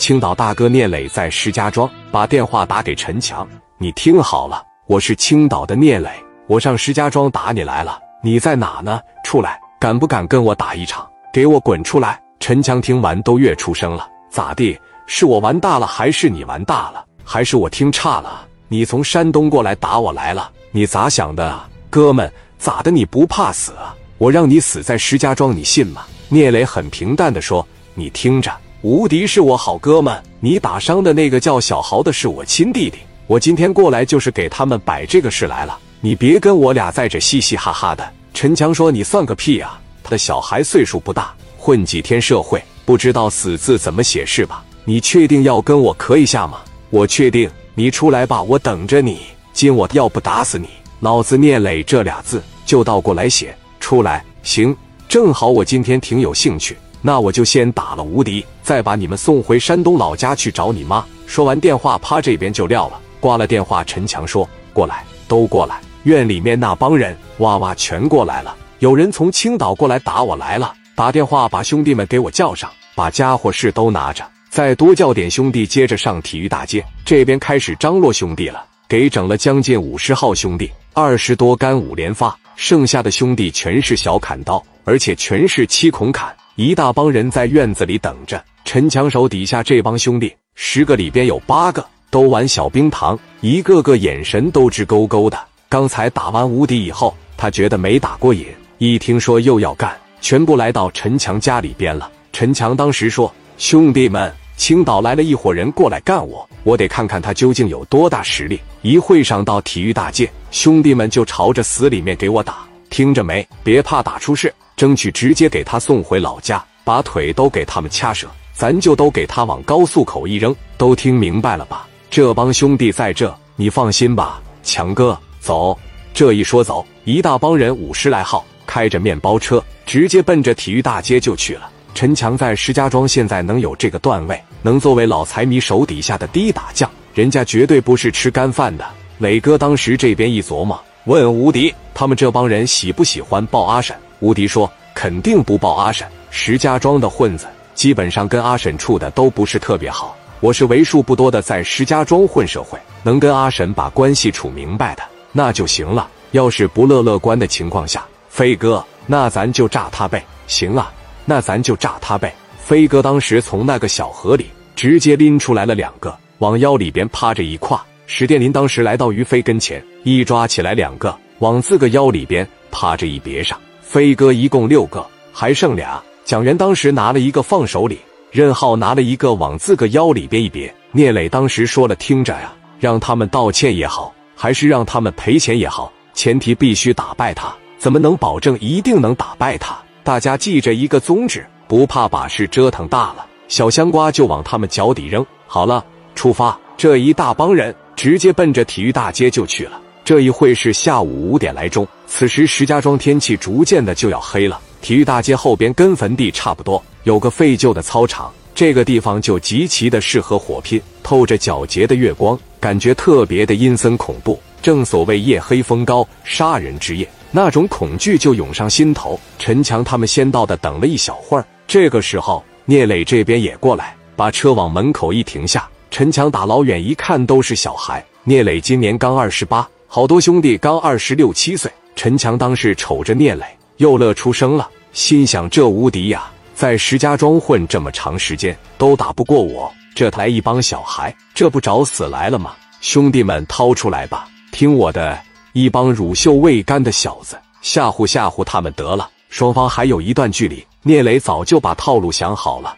青岛大哥聂磊在石家庄，把电话打给陈强。你听好了，我是青岛的聂磊，我上石家庄打你来了。你在哪呢？出来，敢不敢跟我打一场？给我滚出来！陈强听完都越出声了。咋地？是我玩大了，还是你玩大了？还是我听差了？你从山东过来打我来了？你咋想的啊，哥们？咋的？你不怕死啊？我让你死在石家庄，你信吗？聂磊很平淡的说：“你听着。”无敌是我好哥们，你打伤的那个叫小豪的是我亲弟弟。我今天过来就是给他们摆这个事来了，你别跟我俩在这嘻嘻哈哈的。陈强说：“你算个屁啊！他的小孩岁数不大，混几天社会，不知道死字怎么写是吧？你确定要跟我磕一下吗？我确定，你出来吧，我等着你。今我要不打死你，老子聂磊这俩字就倒过来写出来。行，正好我今天挺有兴趣。”那我就先打了无敌，再把你们送回山东老家去找你妈。说完电话，啪，这边就撂了。挂了电话，陈强说：“过来，都过来。”院里面那帮人哇哇全过来了。有人从青岛过来打我来了，打电话把兄弟们给我叫上，把家伙事都拿着，再多叫点兄弟，接着上体育大街。这边开始张罗兄弟了，给整了将近五十号兄弟，二十多杆五连发，剩下的兄弟全是小砍刀，而且全是七孔砍。一大帮人在院子里等着。陈强手底下这帮兄弟，十个里边有八个都玩小冰糖，一个个眼神都直勾勾的。刚才打完无敌以后，他觉得没打过瘾，一听说又要干，全部来到陈强家里边了。陈强当时说：“兄弟们，青岛来了一伙人过来干我，我得看看他究竟有多大实力。一会上到体育大街，兄弟们就朝着死里面给我打，听着没？别怕打出事。”争取直接给他送回老家，把腿都给他们掐折，咱就都给他往高速口一扔。都听明白了吧？这帮兄弟在这，你放心吧。强哥，走！这一说走，一大帮人五十来号，开着面包车，直接奔着体育大街就去了。陈强在石家庄现在能有这个段位，能作为老财迷手底下的第一打将，人家绝对不是吃干饭的。磊哥当时这边一琢磨，问吴迪，他们这帮人喜不喜欢抱阿婶？吴迪说：“肯定不抱阿婶。石家庄的混子基本上跟阿婶处的都不是特别好。我是为数不多的在石家庄混社会，能跟阿婶把关系处明白的，那就行了。要是不乐乐观的情况下，飞哥，那咱就炸他呗。行啊，那咱就炸他呗。飞哥当时从那个小河里直接拎出来了两个，往腰里边趴着一挎。史殿林当时来到于飞跟前，一抓起来两个，往自个腰里边趴着一别上。飞哥一共六个，还剩俩。蒋元当时拿了一个放手里，任浩拿了一个往自个腰里边一别。聂磊当时说了：“听着呀，让他们道歉也好，还是让他们赔钱也好，前提必须打败他。怎么能保证一定能打败他？大家记着一个宗旨：不怕把事折腾大了，小香瓜就往他们脚底扔。好了，出发！这一大帮人直接奔着体育大街就去了。”这一会是下午五点来钟，此时石家庄天气逐渐的就要黑了。体育大街后边跟坟地差不多，有个废旧的操场，这个地方就极其的适合火拼。透着皎洁的月光，感觉特别的阴森恐怖。正所谓夜黑风高，杀人之夜，那种恐惧就涌上心头。陈强他们先到的，等了一小会儿。这个时候，聂磊这边也过来，把车往门口一停下。陈强打老远一看，都是小孩。聂磊今年刚二十八。好多兄弟刚二十六七岁，陈强当时瞅着聂磊，又乐出声了，心想：这无敌呀，在石家庄混这么长时间都打不过我，这来一帮小孩，这不找死来了吗？兄弟们掏出来吧，听我的！一帮乳臭未干的小子，吓唬吓唬他们得了。双方还有一段距离，聂磊早就把套路想好了。